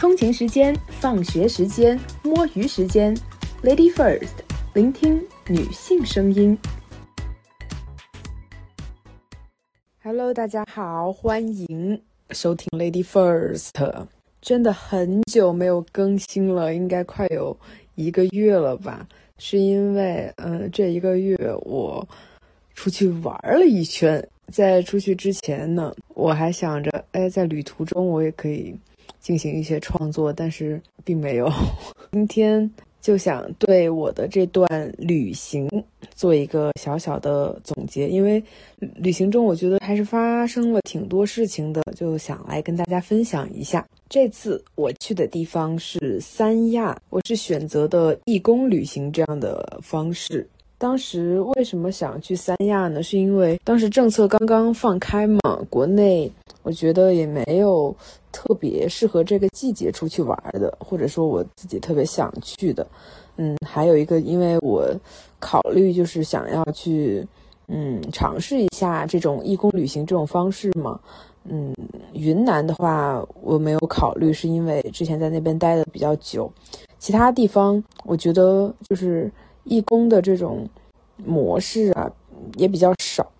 通勤时间、放学时间、摸鱼时间，Lady First，聆听女性声音。Hello，大家好，欢迎收听 Lady First。真的很久没有更新了，应该快有一个月了吧？是因为，嗯，这一个月我出去玩了一圈。在出去之前呢，我还想着，哎，在旅途中我也可以进行一些创作，但是并没有。今天就想对我的这段旅行做一个小小的总结，因为旅行中我觉得还是发生了挺多事情的，就想来跟大家分享一下。这次我去的地方是三亚，我是选择的义工旅行这样的方式。当时为什么想去三亚呢？是因为当时政策刚刚放开嘛，国内我觉得也没有特别适合这个季节出去玩的，或者说我自己特别想去的。嗯，还有一个，因为我考虑就是想要去，嗯，尝试一下这种义工旅行这种方式嘛。嗯，云南的话我没有考虑，是因为之前在那边待的比较久。其他地方我觉得就是。义工的这种模式啊，也比较少。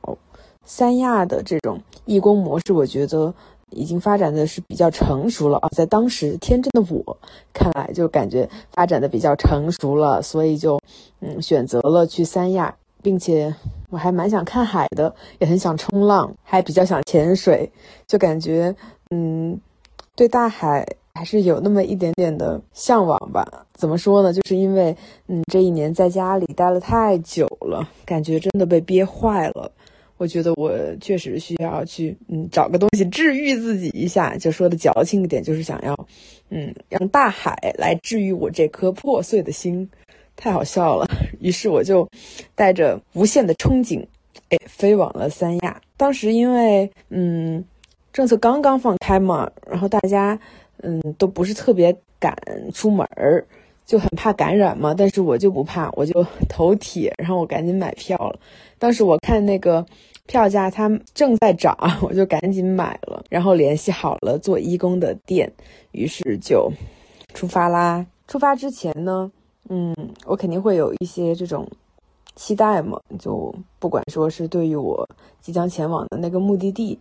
三亚的这种义工模式，我觉得已经发展的是比较成熟了啊。在当时天真的我看来，就感觉发展的比较成熟了，所以就嗯选择了去三亚，并且我还蛮想看海的，也很想冲浪，还比较想潜水，就感觉嗯对大海。还是有那么一点点的向往吧。怎么说呢？就是因为，嗯，这一年在家里待了太久了，感觉真的被憋坏了。我觉得我确实需要去，嗯，找个东西治愈自己一下。就说的矫情一点，就是想要，嗯，让大海来治愈我这颗破碎的心。太好笑了。于是我就带着无限的憧憬，哎，飞往了三亚。当时因为，嗯，政策刚刚放开嘛，然后大家。嗯，都不是特别敢出门儿，就很怕感染嘛。但是我就不怕，我就头铁，然后我赶紧买票了。当时我看那个票价它正在涨，我就赶紧买了，然后联系好了做义工的店，于是就出发啦。出发之前呢，嗯，我肯定会有一些这种期待嘛，就不管说是对于我即将前往的那个目的地。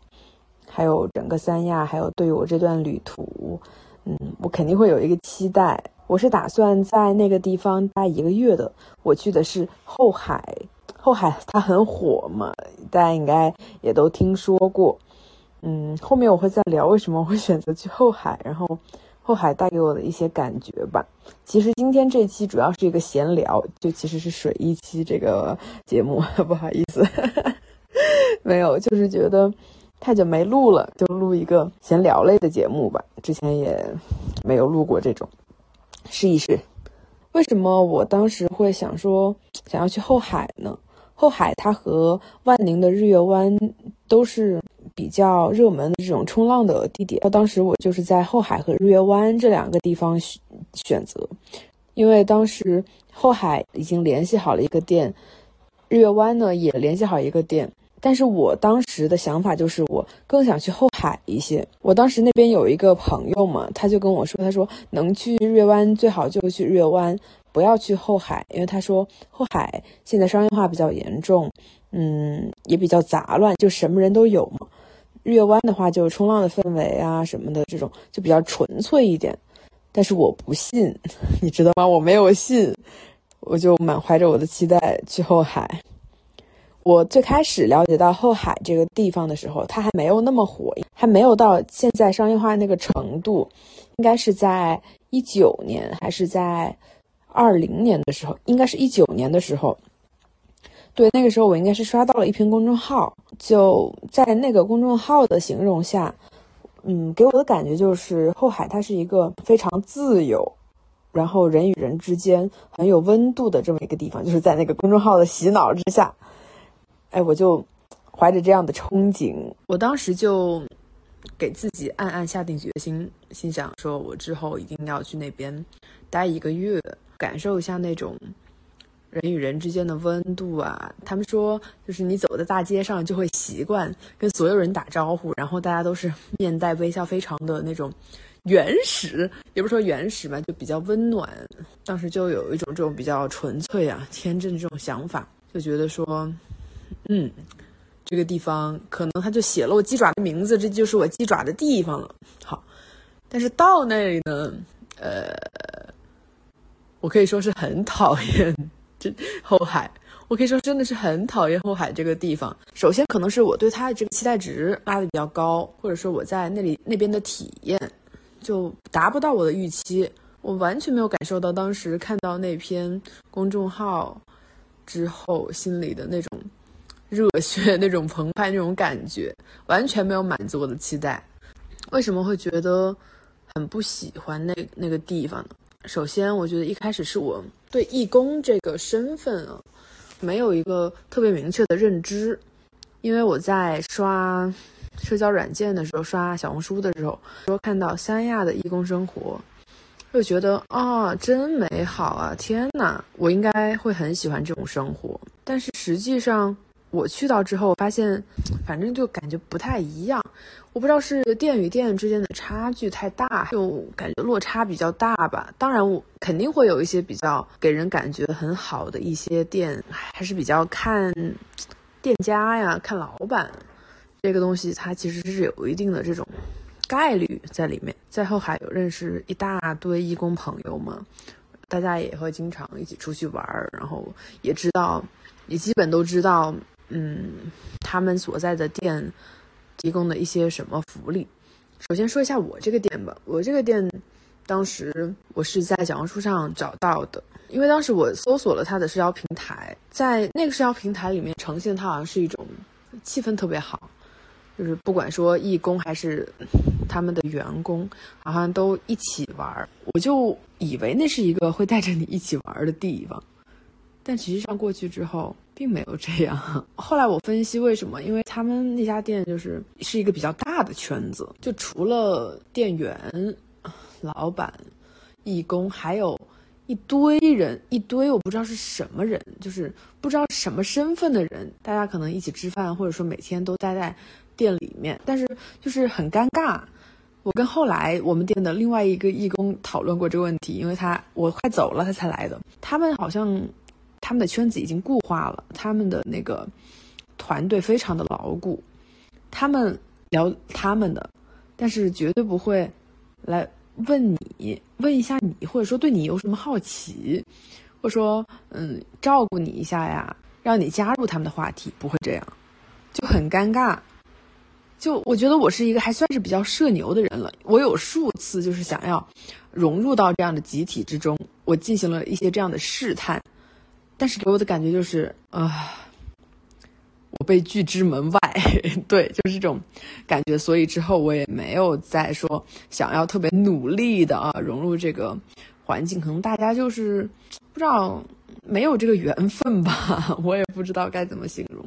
还有整个三亚，还有对于我这段旅途，嗯，我肯定会有一个期待。我是打算在那个地方待一个月的。我去的是后海，后海它很火嘛，大家应该也都听说过。嗯，后面我会再聊为什么会选择去后海，然后后海带给我的一些感觉吧。其实今天这期主要是一个闲聊，就其实是水一期这个节目，不好意思，没有，就是觉得。太久没录了，就录一个闲聊类的节目吧。之前也没有录过这种，试一试。为什么我当时会想说想要去后海呢？后海它和万宁的日月湾都是比较热门的这种冲浪的地点。当时我就是在后海和日月湾这两个地方选选择，因为当时后海已经联系好了一个店，日月湾呢也联系好一个店。但是我当时的想法就是，我更想去后海一些。我当时那边有一个朋友嘛，他就跟我说，他说能去日月湾最好就去日月湾，不要去后海，因为他说后海现在商业化比较严重，嗯，也比较杂乱，就什么人都有嘛。日月湾的话，就冲浪的氛围啊什么的这种就比较纯粹一点。但是我不信，你知道吗？我没有信，我就满怀着我的期待去后海。我最开始了解到后海这个地方的时候，它还没有那么火，还没有到现在商业化那个程度，应该是在一九年还是在二零年的时候，应该是一九年的时候。对，那个时候我应该是刷到了一篇公众号，就在那个公众号的形容下，嗯，给我的感觉就是后海它是一个非常自由，然后人与人之间很有温度的这么一个地方，就是在那个公众号的洗脑之下。哎，我就怀着这样的憧憬，我当时就给自己暗暗下定决心，心想说，我之后一定要去那边待一个月，感受一下那种人与人之间的温度啊。他们说，就是你走在大街上，就会习惯跟所有人打招呼，然后大家都是 面带微笑，非常的那种原始，也不是说原始吧，就比较温暖。当时就有一种这种比较纯粹啊、天真的这种想法，就觉得说，嗯，这个地方可能他就写了我鸡爪的名字，这就是我鸡爪的地方了。好，但是到那里呢，呃，我可以说是很讨厌这后海。我可以说真的是很讨厌后海这个地方。首先，可能是我对它的这个期待值拉的比较高，或者说我在那里那边的体验就达不到我的预期。我完全没有感受到当时看到那篇公众号之后心里的那种热血、那种澎湃、那种感觉，完全没有满足我的期待。为什么会觉得很不喜欢那那个地方呢？首先，我觉得一开始是我对义工这个身份啊。没有一个特别明确的认知，因为我在刷社交软件的时候，刷小红书的时候，说看到三亚的义工生活，就觉得啊，真美好啊！天哪，我应该会很喜欢这种生活。但是实际上，我去到之后发现，反正就感觉不太一样。我不知道是店与店之间的差距太大，就感觉落差比较大吧。当然，我肯定会有一些比较给人感觉很好的一些店，还是比较看店家呀、看老板这个东西，它其实是有一定的这种概率在里面。在后海有认识一大堆义工朋友嘛，大家也会经常一起出去玩儿，然后也知道，也基本都知道，嗯，他们所在的店。提供的一些什么福利？首先说一下我这个店吧。我这个店，当时我是在小红书上找到的，因为当时我搜索了它的社交平台，在那个社交平台里面呈现，它好像是一种气氛特别好，就是不管说义工还是他们的员工，好像都一起玩儿。我就以为那是一个会带着你一起玩儿的地方，但实际上过去之后。并没有这样。后来我分析为什么，因为他们那家店就是是一个比较大的圈子，就除了店员、老板、义工，还有一堆人，一堆我不知道是什么人，就是不知道什么身份的人，大家可能一起吃饭，或者说每天都待在店里面，但是就是很尴尬。我跟后来我们店的另外一个义工讨论过这个问题，因为他我快走了，他才来的，他们好像。他们的圈子已经固化了，他们的那个团队非常的牢固，他们聊他们的，但是绝对不会来问你，问一下你，或者说对你有什么好奇，或者说嗯照顾你一下呀，让你加入他们的话题，不会这样，就很尴尬。就我觉得我是一个还算是比较社牛的人了，我有数次就是想要融入到这样的集体之中，我进行了一些这样的试探。但是给我的感觉就是啊，我被拒之门外，对，就是这种感觉。所以之后我也没有再说想要特别努力的啊融入这个环境。可能大家就是不知道没有这个缘分吧，我也不知道该怎么形容。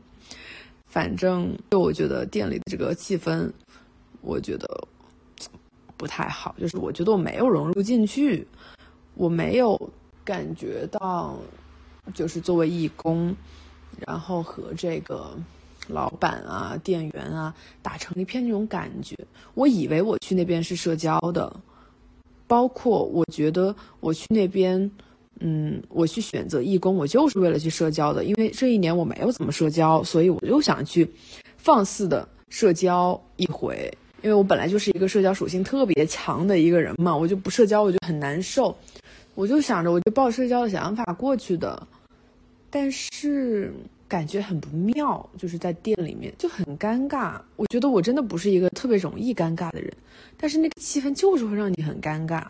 反正就我觉得店里的这个气氛，我觉得不太好。就是我觉得我没有融入进去，我没有感觉到。就是作为义工，然后和这个老板啊、店员啊打成一片那种感觉。我以为我去那边是社交的，包括我觉得我去那边，嗯，我去选择义工，我就是为了去社交的。因为这一年我没有怎么社交，所以我就想去放肆的社交一回。因为我本来就是一个社交属性特别强的一个人嘛，我就不社交我就很难受。我就想着，我就抱社交的想法过去的，但是感觉很不妙，就是在店里面就很尴尬。我觉得我真的不是一个特别容易尴尬的人，但是那个气氛就是会让你很尴尬。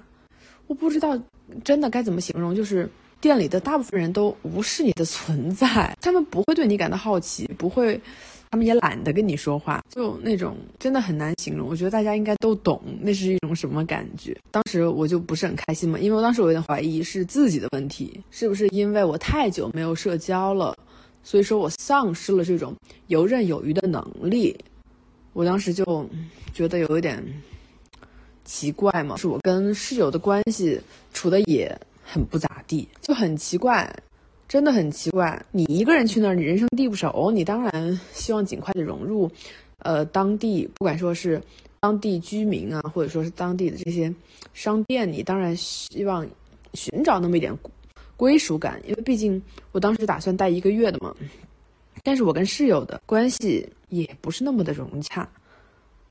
我不知道真的该怎么形容，就是店里的大部分人都无视你的存在，他们不会对你感到好奇，不会。他们也懒得跟你说话，就那种真的很难形容。我觉得大家应该都懂，那是一种什么感觉。当时我就不是很开心嘛，因为我当时我有点怀疑是自己的问题，是不是因为我太久没有社交了，所以说我丧失了这种游刃有余的能力。我当时就觉得有一点奇怪嘛，是我跟室友的关系处的也很不咋地，就很奇怪。真的很奇怪，你一个人去那儿，你人生地不熟，你当然希望尽快的融入，呃，当地不管说是当地居民啊，或者说是当地的这些商店，你当然希望寻找那么一点归属感，因为毕竟我当时打算待一个月的嘛。但是我跟室友的关系也不是那么的融洽，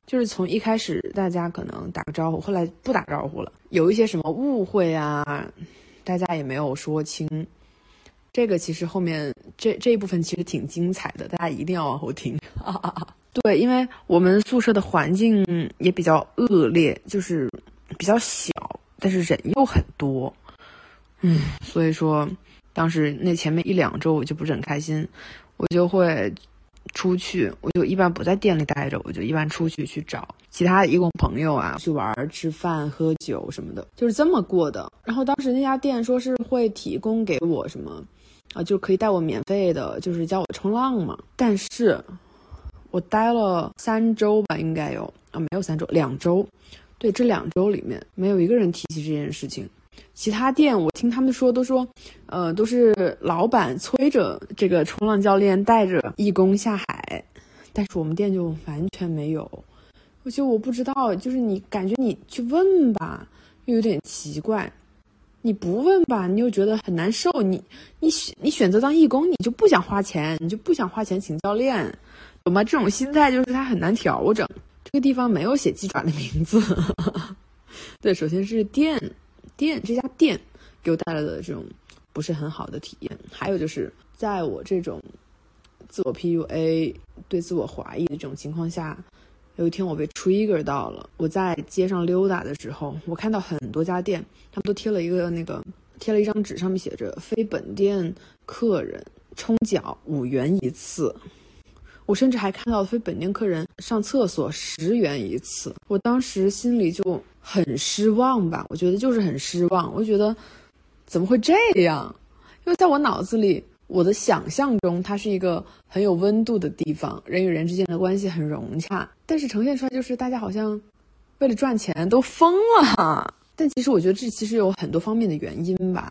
就是从一开始大家可能打个招呼，后来不打招呼了，有一些什么误会啊，大家也没有说清。这个其实后面这这一部分其实挺精彩的，大家一定要往后听。对，因为我们宿舍的环境也比较恶劣，就是比较小，但是人又很多，嗯，所以说当时那前面一两周我就不是很开心，我就会出去，我就一般不在店里待着，我就一般出去去找其他义工朋友啊，去玩、吃饭、喝酒什么的，就是这么过的。然后当时那家店说是会提供给我什么。啊，就可以带我免费的，就是教我冲浪嘛。但是，我待了三周吧，应该有啊，没有三周，两周。对，这两周里面没有一个人提起这件事情。其他店我听他们说都说，呃，都是老板催着这个冲浪教练带着义工下海，但是我们店就完全没有。我觉得我不知道，就是你感觉你去问吧，又有点奇怪。你不问吧，你又觉得很难受。你你选你选择当义工，你就不想花钱，你就不想花钱请教练，懂吗？这种心态就是他很难调整。这个地方没有写鸡爪的名字。对，首先是店店这家店给我带来的这种不是很好的体验，还有就是在我这种自我 PUA、对自我怀疑的这种情况下。有一天我被 trigger 到了，我在街上溜达的时候，我看到很多家店，他们都贴了一个那个贴了一张纸，上面写着非本店客人冲脚五元一次。我甚至还看到非本店客人上厕所十元一次。我当时心里就很失望吧，我觉得就是很失望，我觉得怎么会这样？因为在我脑子里。我的想象中，它是一个很有温度的地方，人与人之间的关系很融洽。但是呈现出来就是大家好像为了赚钱都疯了。但其实我觉得这其实有很多方面的原因吧。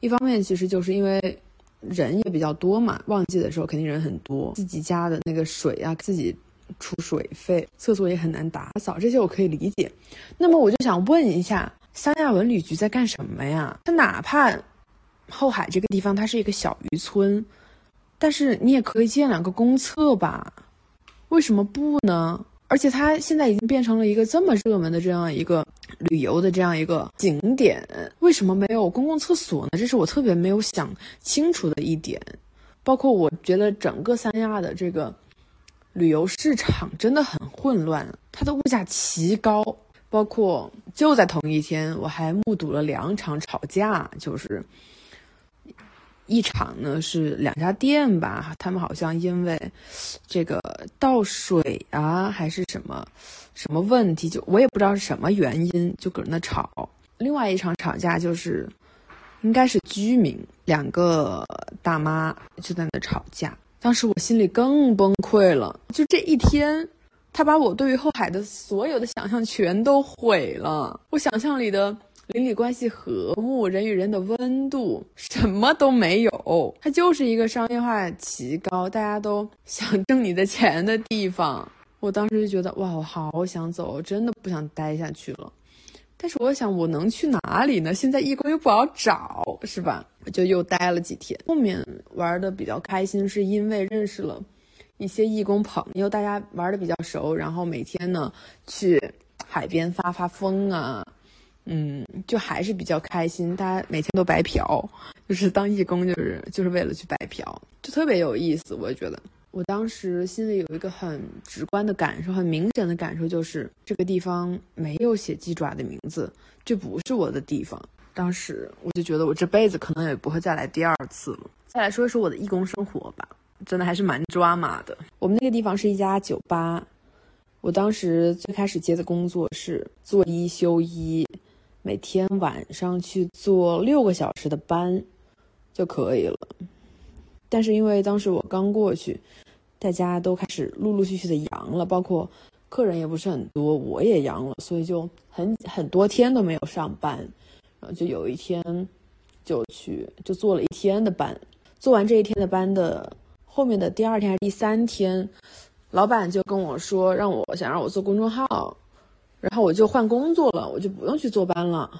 一方面其实就是因为人也比较多嘛，旺季的时候肯定人很多，自己家的那个水啊，自己出水费，厕所也很难打扫，这些我可以理解。那么我就想问一下，三亚文旅局在干什么呀？他哪怕。后海这个地方，它是一个小渔村，但是你也可以建两个公厕吧？为什么不呢？而且它现在已经变成了一个这么热门的这样一个旅游的这样一个景点，为什么没有公共厕所呢？这是我特别没有想清楚的一点。包括我觉得整个三亚的这个旅游市场真的很混乱，它的物价奇高。包括就在同一天，我还目睹了两场吵架，就是。一场呢是两家店吧，他们好像因为这个倒水啊还是什么什么问题，就我也不知道是什么原因，就搁那吵。另外一场吵架就是，应该是居民两个大妈就在那吵架，当时我心里更崩溃了。就这一天，他把我对于后海的所有的想象全都毁了，我想象里的。邻里关系和睦，人与人的温度什么都没有，它就是一个商业化奇高，大家都想挣你的钱的地方。我当时就觉得，哇，我好想走，真的不想待下去了。但是我想，我能去哪里呢？现在义工又不好找，是吧？我就又待了几天。后面玩的比较开心，是因为认识了一些义工朋友，大家玩的比较熟，然后每天呢去海边发发疯啊。嗯，就还是比较开心，大家每天都白嫖，就是当义工，就是就是为了去白嫖，就特别有意思。我觉得，我当时心里有一个很直观的感受，很明显的感受，就是这个地方没有写鸡爪的名字，这不是我的地方。当时我就觉得，我这辈子可能也不会再来第二次了。再来说一说我的义工生活吧，真的还是蛮抓马的。我们那个地方是一家酒吧，我当时最开始接的工作是做一休一。每天晚上去做六个小时的班就可以了，但是因为当时我刚过去，大家都开始陆陆续续的阳了，包括客人也不是很多，我也阳了，所以就很很多天都没有上班，然后就有一天就去就做了一天的班，做完这一天的班的后面的第二天还是第三天，老板就跟我说让我想让我做公众号。然后我就换工作了，我就不用去坐班了，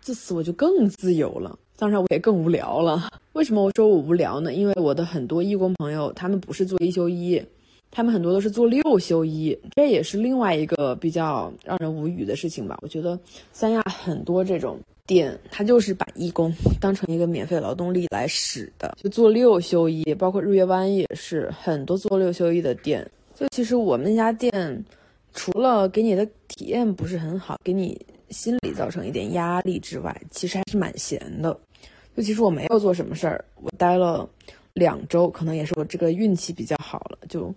自此我就更自由了。当然，我也更无聊了。为什么我说我无聊呢？因为我的很多义工朋友，他们不是做一休一，他们很多都是做六休一，这也是另外一个比较让人无语的事情吧。我觉得三亚很多这种店，它就是把义工当成一个免费劳动力来使的，就做六休一，包括日月湾也是很多做六休一的店。就其实我们那家店，除了给你的体验不是很好，给你心理造成一点压力之外，其实还是蛮闲的。尤其是我没有做什么事儿，我待了两周，可能也是我这个运气比较好了，就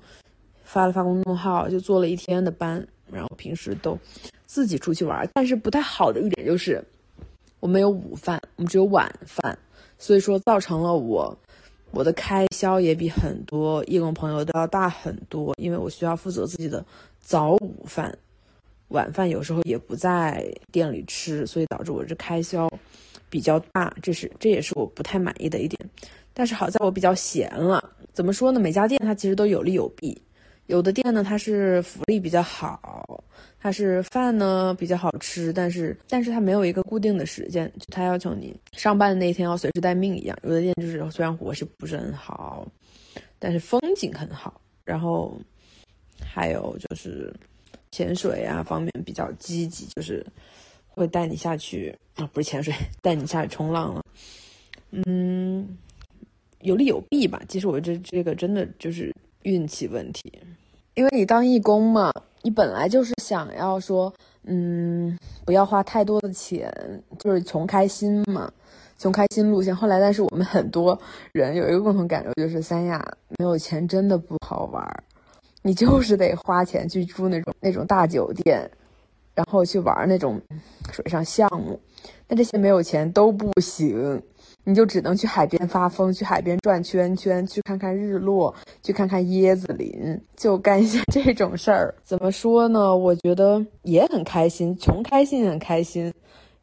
发了发公众号，就做了一天的班，然后平时都自己出去玩。但是不太好的一点就是我没有午饭，我们只有晚饭，所以说造成了我我的开销也比很多义工朋友都要大很多，因为我需要负责自己的早午饭，晚饭有时候也不在店里吃，所以导致我这开销。比较大，这是这也是我不太满意的一点，但是好在我比较闲了。怎么说呢？每家店它其实都有利有弊，有的店呢它是福利比较好，它是饭呢比较好吃，但是但是它没有一个固定的时间，就它要求你上班的那一天要随时待命一样。有的店就是虽然伙食不是很好，但是风景很好，然后还有就是潜水啊方面比较积极，就是。会带你下去啊，不是潜水，带你下去冲浪了。嗯，有利有弊吧。其实我这这个真的就是运气问题，因为你当义工嘛，你本来就是想要说，嗯，不要花太多的钱，就是穷开心嘛，穷开心路线。后来，但是我们很多人有一个共同感受，就是三亚没有钱真的不好玩儿，你就是得花钱去住那种那种大酒店。然后去玩那种水上项目，那这些没有钱都不行，你就只能去海边发疯，去海边转圈圈，去看看日落，去看看椰子林，就干一些这种事儿。怎么说呢？我觉得也很开心，穷开心很开心，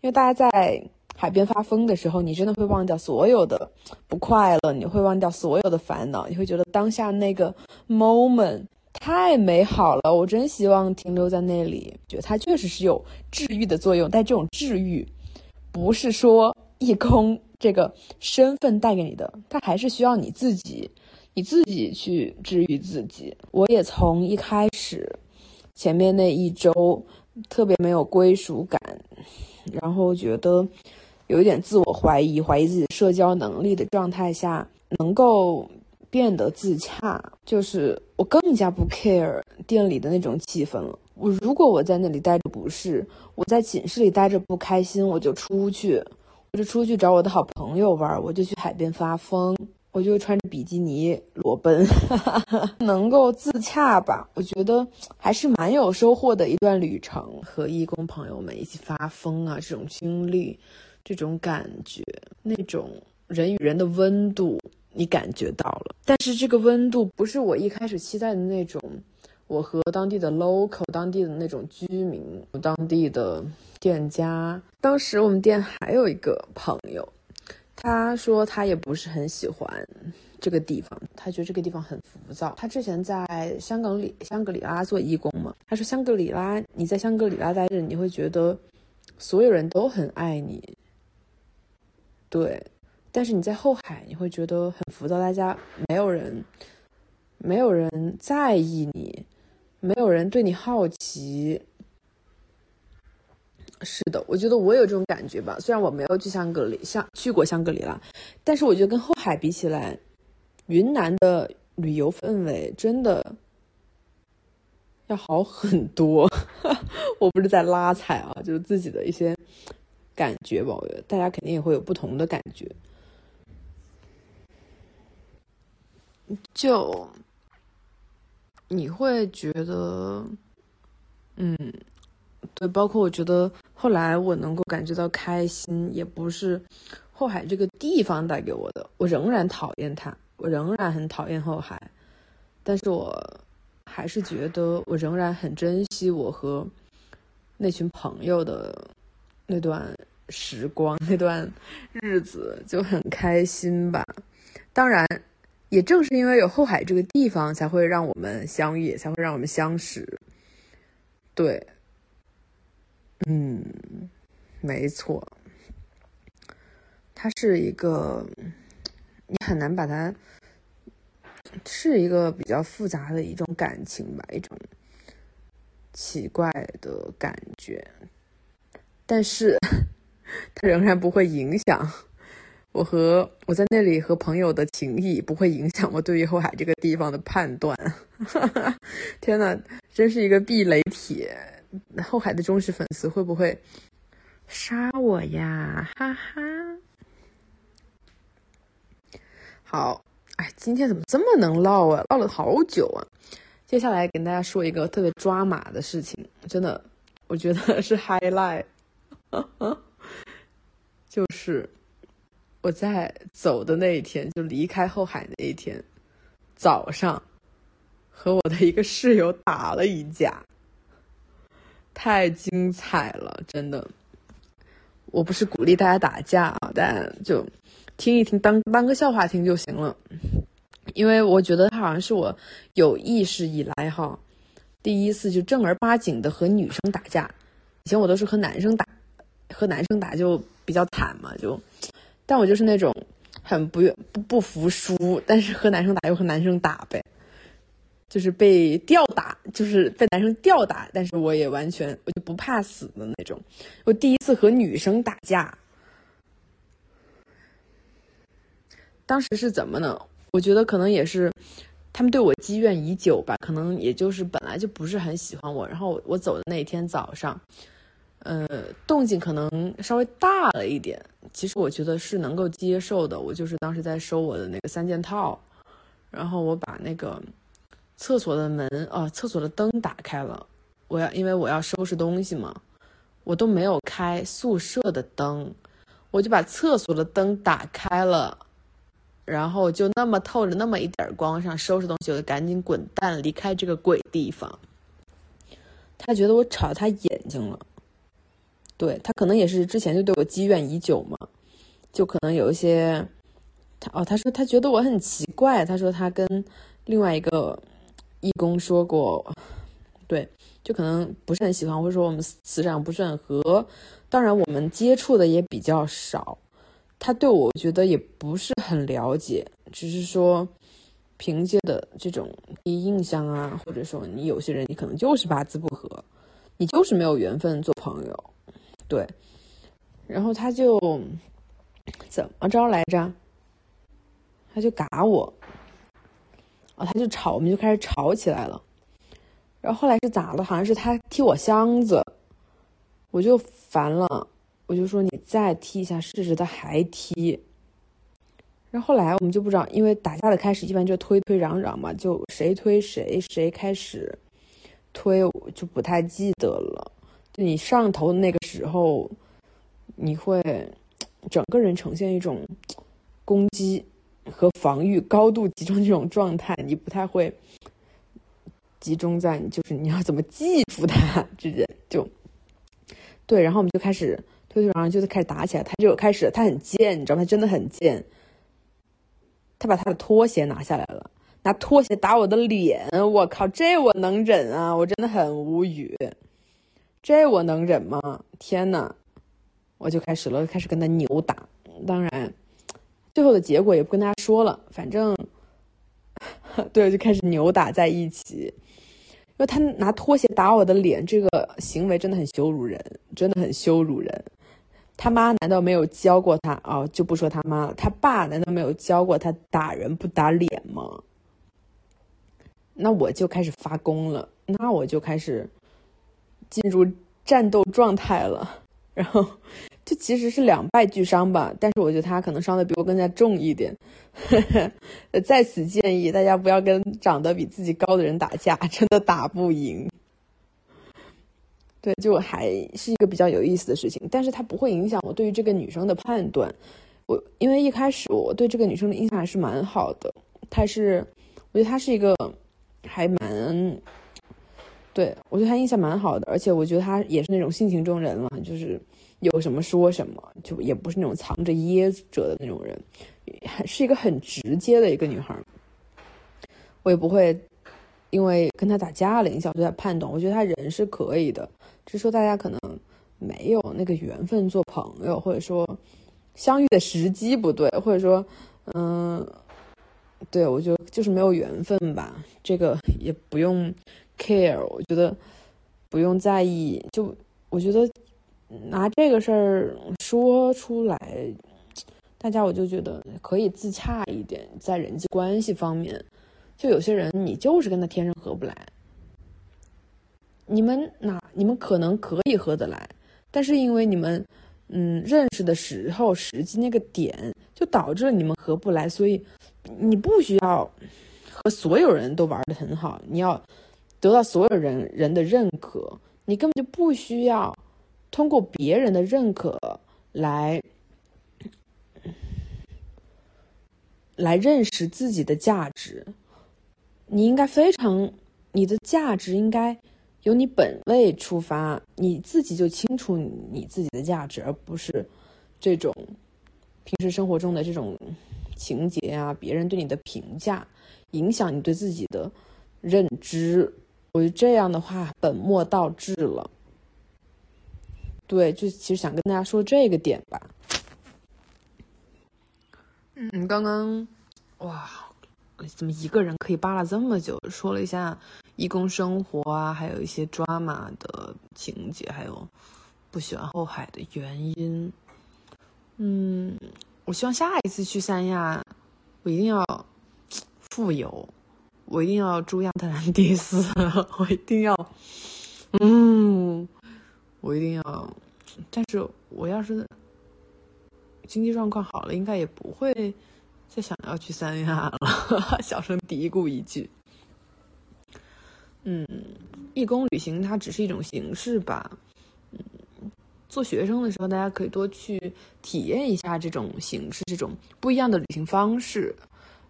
因为大家在海边发疯的时候，你真的会忘掉所有的不快乐，你会忘掉所有的烦恼，你会觉得当下那个 moment。太美好了，我真希望停留在那里。觉得它确实是有治愈的作用，但这种治愈，不是说义工这个身份带给你的，它还是需要你自己，你自己去治愈自己。我也从一开始，前面那一周特别没有归属感，然后觉得有一点自我怀疑，怀疑自己社交能力的状态下，能够。变得自洽，就是我更加不 care 店里的那种气氛了。我如果我在那里待着不是，我在寝室里待着不开心，我就出去，我就出去找我的好朋友玩，我就去海边发疯，我就穿着比基尼裸奔，能够自洽吧？我觉得还是蛮有收获的一段旅程，和义工朋友们一起发疯啊，这种经历，这种感觉，那种人与人的温度。你感觉到了，但是这个温度不是我一开始期待的那种。我和当地的 local、当地的那种居民、当地的店家，当时我们店还有一个朋友，他说他也不是很喜欢这个地方，他觉得这个地方很浮躁。他之前在香港里香格里拉做义工嘛，他说香格里拉，你在香格里拉待着，你会觉得所有人都很爱你，对。但是你在后海，你会觉得很浮躁，大家没有人，没有人在意你，没有人对你好奇。是的，我觉得我有这种感觉吧。虽然我没有去香格里，香去过香格里拉，但是我觉得跟后海比起来，云南的旅游氛围真的要好很多。我不是在拉踩啊，就是自己的一些感觉吧。我觉得大家肯定也会有不同的感觉。就你会觉得，嗯，对，包括我觉得后来我能够感觉到开心，也不是后海这个地方带给我的，我仍然讨厌它，我仍然很讨厌后海，但是我还是觉得我仍然很珍惜我和那群朋友的那段时光，那段日子就很开心吧，当然。也正是因为有后海这个地方，才会让我们相遇，才会让我们相识。对，嗯，没错，它是一个，你很难把它，是一个比较复杂的一种感情吧，一种奇怪的感觉，但是它仍然不会影响我和我在那里和朋友的情谊，不会影响我对于后海这个地方的判断。天呐，真是一个避雷帖。后海的忠实粉丝会不会杀我呀？哈哈。好，哎，今天怎么这么能唠啊？唠了好久啊。接下来跟大家说一个特别抓马的事情，真的，我觉得是 highlight，就是我在走的那一天，就离开后海那一天早上，和我的一个室友打了一架。太精彩了，真的！我不是鼓励大家打架啊，但就听一听，当当个笑话听就行了。因为我觉得他好像是我有意识以来哈，第一次就正儿八经的和女生打架。以前我都是和男生打，和男生打就比较惨嘛，就，但我就是那种很不愿不不服输，但是和男生打又和男生打呗。就是被吊打，就是被男生吊打，但是我也完全我就不怕死的那种。我第一次和女生打架，当时是怎么呢？我觉得可能也是他们对我积怨已久吧，可能也就是本来就不是很喜欢我。然后我走的那天早上，呃，动静可能稍微大了一点，其实我觉得是能够接受的。我就是当时在收我的那个三件套，然后我把那个。厕所的门哦，厕所的灯打开了，我要因为我要收拾东西嘛，我都没有开宿舍的灯，我就把厕所的灯打开了，然后就那么透着那么一点光上收拾东西，我就赶紧滚蛋离开这个鬼地方。他觉得我吵他眼睛了，对他可能也是之前就对我积怨已久嘛，就可能有一些他哦，他说他觉得我很奇怪，他说他跟另外一个。义工说过，对，就可能不是很喜欢，或者说我们磁场不是很合。当然，我们接触的也比较少，他对我觉得也不是很了解，只是说凭借的这种第一印象啊，或者说你有些人你可能就是八字不合，你就是没有缘分做朋友，对。然后他就怎么着来着？他就嘎我。啊，他就吵，我们就开始吵起来了。然后后来是咋了？好像是他踢我箱子，我就烦了，我就说你再踢一下试试。他还踢。然后后来我们就不知道，因为打架的开始一般就推推嚷嚷嘛，就谁推谁，谁开始推，我就不太记得了。就你上头的那个时候，你会整个人呈现一种攻击。和防御高度集中这种状态，你不太会集中在就是你要怎么记住他之间就对，然后我们就开始推推，然后就开始打起来。他就开始，他很贱，你知道吗？他真的很贱。他把他的拖鞋拿下来了，拿拖鞋打我的脸。我靠，这我能忍啊？我真的很无语。这我能忍吗？天呐，我就开始了，开始跟他扭打。当然。最后的结果也不跟大家说了，反正，对，就开始扭打在一起。因为他拿拖鞋打我的脸，这个行为真的很羞辱人，真的很羞辱人。他妈难道没有教过他？哦，就不说他妈了，他爸难道没有教过他打人不打脸吗？那我就开始发功了，那我就开始进入战斗状态了，然后。其实是两败俱伤吧，但是我觉得他可能伤的比我更加重一点。在此建议大家不要跟长得比自己高的人打架，真的打不赢。对，就还是一个比较有意思的事情，但是它不会影响我对于这个女生的判断。我因为一开始我对这个女生的印象还是蛮好的，她是，我觉得她是一个还蛮，对我对她印象蛮好的，而且我觉得她也是那种性情中人了，就是。有什么说什么，就也不是那种藏着掖着的那种人，是一个很直接的一个女孩。我也不会因为跟她打架了影响对她判断。我觉得她人是可以的，只是说大家可能没有那个缘分做朋友，或者说相遇的时机不对，或者说，嗯，对我觉得就是没有缘分吧。这个也不用 care，我觉得不用在意。就我觉得拿这个事儿说出来，大家我就觉得可以自洽一点，在人际关系方面，就有些人你就是跟他天生合不来。你们哪？你们可能可以合得来，但是因为你们，嗯，认识的时候实际那个点，就导致了你们合不来。所以，你不需要和所有人都玩的很好，你要得到所有人人的认可。你根本就不需要通过别人的认可来来认识自己的价值。你应该非常，你的价值应该。由你本位出发，你自己就清楚你自己的价值，而不是这种平时生活中的这种情节啊，别人对你的评价影响你对自己的认知。我觉得这样的话本末倒置了。对，就其实想跟大家说这个点吧。嗯，刚刚哇，怎么一个人可以扒拉这么久？说了一下。义工生活啊，还有一些抓马的情节，还有不喜欢后海的原因。嗯，我希望下一次去三亚，我一定要富有，我一定要住亚特兰蒂斯，我一定要，嗯，我一定要。但是我要是经济状况好了，应该也不会再想要去三亚了。小声嘀咕一句。嗯，义工旅行它只是一种形式吧。嗯，做学生的时候，大家可以多去体验一下这种形式，这种不一样的旅行方式。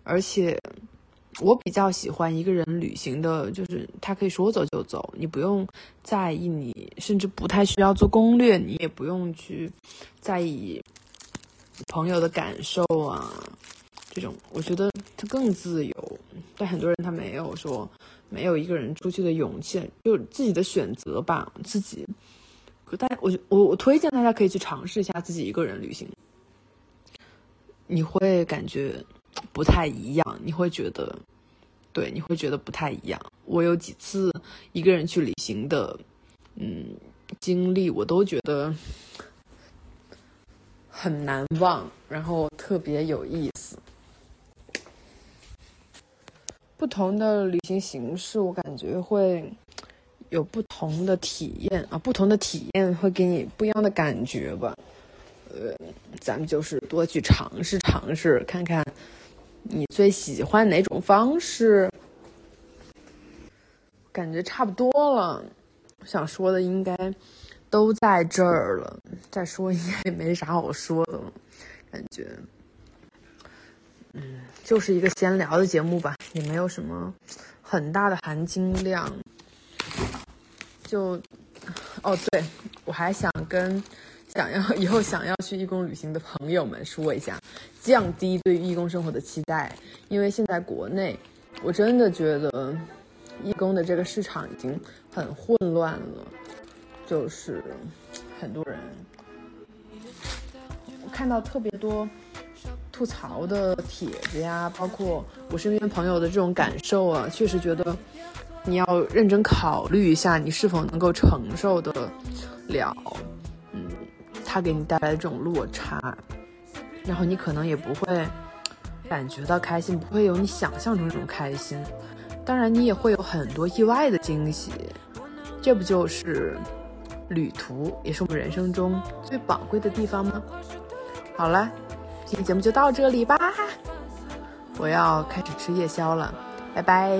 而且，我比较喜欢一个人旅行的，就是他可以说走就走，你不用在意，你甚至不太需要做攻略，你也不用去在意朋友的感受啊。这种我觉得他更自由，但很多人他没有说。没有一个人出去的勇气，就自己的选择吧。自己，大家，我我我推荐大家可以去尝试一下自己一个人旅行，你会感觉不太一样，你会觉得，对，你会觉得不太一样。我有几次一个人去旅行的，嗯，经历，我都觉得很难忘，然后特别有意思。不同的旅行形式，我感觉会有不同的体验啊，不同的体验会给你不一样的感觉吧。呃，咱们就是多去尝试尝试，看看你最喜欢哪种方式。感觉差不多了，想说的应该都在这儿了，再说应该也没啥好说的了，感觉。嗯，就是一个闲聊的节目吧，也没有什么很大的含金量。就，哦，对，我还想跟想要以后想要去义工旅行的朋友们说一下，降低对义工生活的期待，因为现在国内，我真的觉得义工的这个市场已经很混乱了，就是很多人，我看到特别多。吐槽的帖子呀，包括我身边朋友的这种感受啊，确实觉得你要认真考虑一下，你是否能够承受得了，嗯，他给你带来的这种落差，然后你可能也不会感觉到开心，不会有你想象中这种开心，当然你也会有很多意外的惊喜，这不就是旅途，也是我们人生中最宝贵的地方吗？好了。今天节目就到这里吧，我要开始吃夜宵了，拜拜。